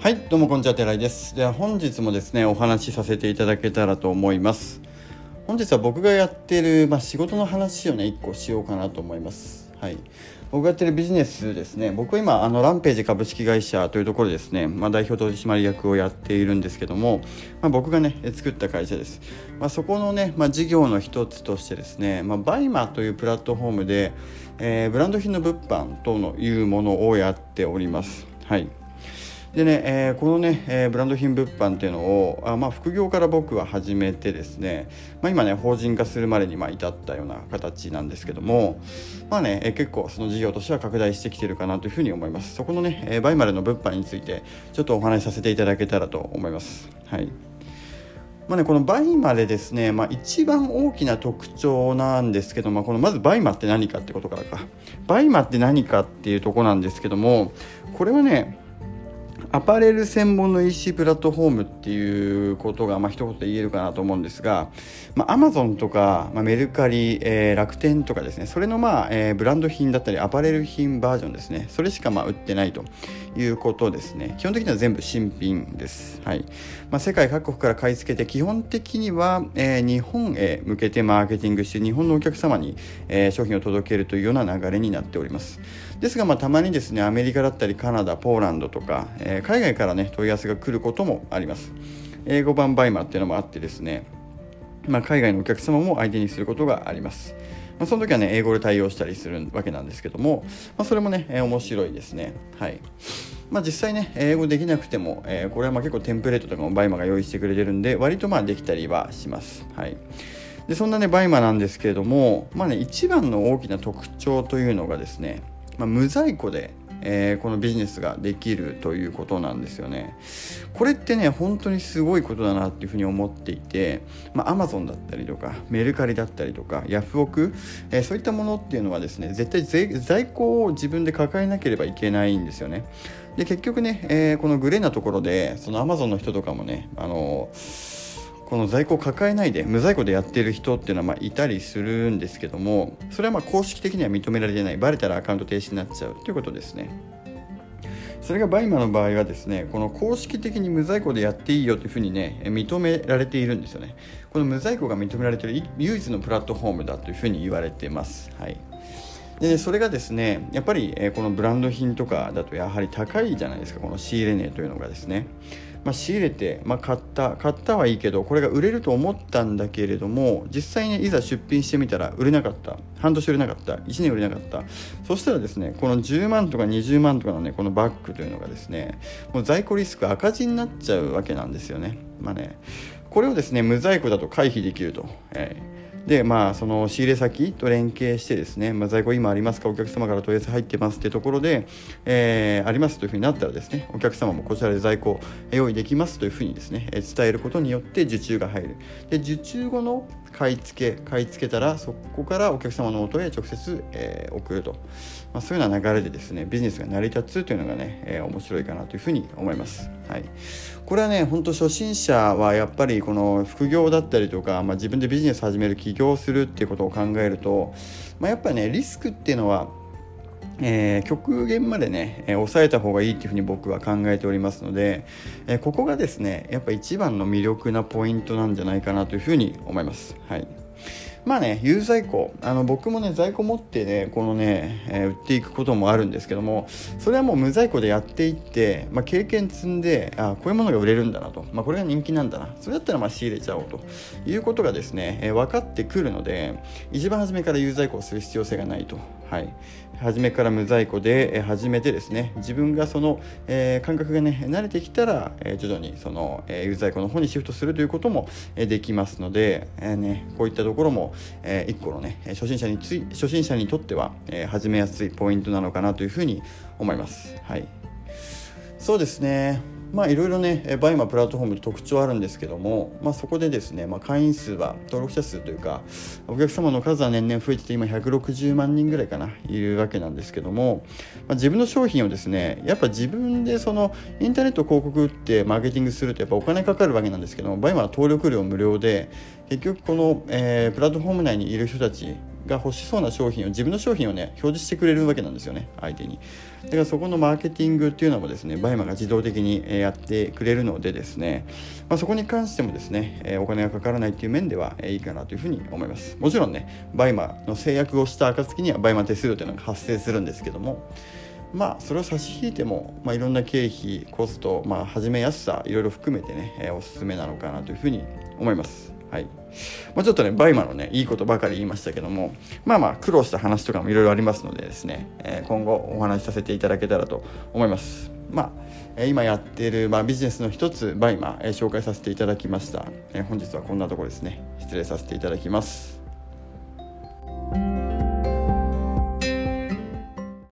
はいどうもこんにちは寺井です。では本日もですねお話しさせていただけたらと思います。本日は僕がやってる、まあ、仕事の話をね1個しようかなと思います。はい。僕がやってるビジネスですね。僕は今あのランページ株式会社というところですね、まあ、代表取締役をやっているんですけども、まあ、僕がね作った会社です、まあ、そこのね、まあ、事業の一つとしてですね、まあ、バイマというプラットフォームで、えー、ブランド品の物販というものをやっております。はい。でね、えー、このね、えー、ブランド品物販っていうのをあ、まあ、副業から僕は始めてですね、まあ、今ね法人化するまでにまあ至ったような形なんですけどもまあね、えー、結構その事業としては拡大してきてるかなというふうに思います。そこのね、えー、バイマの物販についてちょっとお話しさせていただけたらと思います。はい。まあね、このバイマでですね、まあ、一番大きな特徴なんですけど、まあ、このまずバイマって何かってことからか。バイマって何かっていうとこなんですけどもこれはねアパレル専門の EC プラットフォームっていうことが、まあ一言で言えるかなと思うんですが、まあ、Amazon とか、まあ、メルカリ、えー、楽天とかですねそれの、まあえー、ブランド品だったりアパレル品バージョンですねそれしかまあ売ってないということですね。基本的には全部新品です、はい。まあ、世界各国から買い付けて基本的には、えー、日本へ向けてマーケティングして日本のお客様に、えー、商品を届けるというような流れになっております。ですが、まあ、たまにですねアメリカだったりカナダポーランドとか、えー海外からね問い合わせが来ることもあります。英語版バイマっていうのもあってですね、まあ、海外のお客様も相手にすることがあります。まあ、その時はね英語で対応したりするわけなんですけども、まあ、それもね、面白いですね。はい。まあ、実際ね英語できなくても、えー、これはまあ結構テンプレートとかもバイマが用意してくれてるんで割とまあできたりはします。はい。でそんなねバイマなんですけれどもまあね一番の大きな特徴というのがですね、まあ、無在庫でえー、このビジネスができるということなんですよね。これってね本当にすごいことだなっていうふうに思っていて、まあ、Amazon だったりとかメルカリだったりとかヤフオク、えー、そういったものっていうのはですね絶対在庫を自分で抱えなければいけないんですよね。で結局ね、えー、このグレーなところでその Amazon の人とかもねあのーこの在庫を抱えないで無在庫でやってる人っていうのはまいたりするんですけどもそれはま公式的には認められてないバレたらアカウント停止になっちゃうということですね。それがバイマの場合はですねこの公式的に無在庫でやっていいよというふうにね認められているんですよね。この無在庫が認められている唯一のプラットフォームだというふうに言われています。はい。でそれがですねやっぱり、このブランド品とかだとやはり高いじゃないですかこの仕入れ値というのがですね。まあ、仕入れて、まあ、買った買ったはいいけどこれが売れると思ったんだけれども実際にいざ出品してみたら売れなかった。半年売れなかった。1年売れなかった。そしたらですねこの10万とか20万とかのねこのバッグというのがですねもう在庫リスク赤字になっちゃうわけなんですよね。まあねこれをですね無在庫だと回避できると、えーでまあその仕入れ先と連携してですね、まあ、在庫今ありますかお客様から問い合わせ入ってますってところで、えー、ありますというふうになったらですねお客様もこちらで在庫用意できますというふうにですね伝えることによって受注が入る。で受注後の買い付け買い付けたらそこからお客様の元へ直接、えー、送ると、まあ、そういうような流れでですねビジネスが成り立つというのがね、えー、面白いかなというふうに思います、はい、これはね本当初心者はやっぱりこの副業だったりとか、まあ、自分でビジネス始める起業するっていうことを考えると、まあ、やっぱねリスクっていうのはえー、極限までね、えー、抑えた方がいいっていうふうに僕は考えておりますので、えー、ここがですねやっぱ一番の魅力なポイントなんじゃないかなというふうに思います。はいまあね、有在庫。あの僕もね在庫持ってねこのね、えー、売っていくこともあるんですけどもそれはもう無在庫でやっていって、まあ、経験積んであこういうものが売れるんだなと、まあ、これが人気なんだな。それだったらまあ仕入れちゃおうと。いうことがですね、えー、分かってくるので一番初めから有在庫をする必要性がないと。はい、初めから無在庫で始めてですね。自分がその、えー、感覚がね慣れてきたら、えー、徐々にその、えー、有在庫の方にシフトするということも、えー、できますので、えーね、こういったところも、えー、一個のね初心者につい初心者にとっては、えー、始めやすいポイントなのかなというふうに思います。はい、そうですね。まあいろいろねバイマプラットフォーム特徴あるんですけども、まあ、そこでですね、まあ、会員数は登録者数というかお客様の数は年々増えてて今160万人ぐらいかないるわけなんですけども、まあ、自分の商品をですねやっぱ自分でそのインターネット広告ってマーケティングするとやっぱお金かかるわけなんですけどもバイマは登録料無料で結局この、えー、プラットフォーム内にいる人たちが欲しそうな商品を自分の商品をね表示してくれるわけなんですよね相手にだからそこのマーケティングっていうのもですねバイマが自動的にやってくれるのでですね、まあ、そこに関してもですねお金がかからないっていう面ではいいかなというふうに思いますもちろんね BUYMAの成約をした暁には BUYMA手数料というのが発生するんですけどもまあそれを差し引いても、まあ、いろんな経費コスト、まあ、始めやすさいろいろ含めてね、おすすめなのかなというふうに思います。はいまあ、ちょっとね BUYMAのねいいことばかり言いましたけどもまあまあ苦労した話とかもいろいろありますのでですね、えー、今後お話しさせていただけたらと思います。まあ、今やっている、まあ、ビジネスの一つ BUYMA、えー、紹介させていただきました、えー、本日はこんなところですね失礼させていただきます。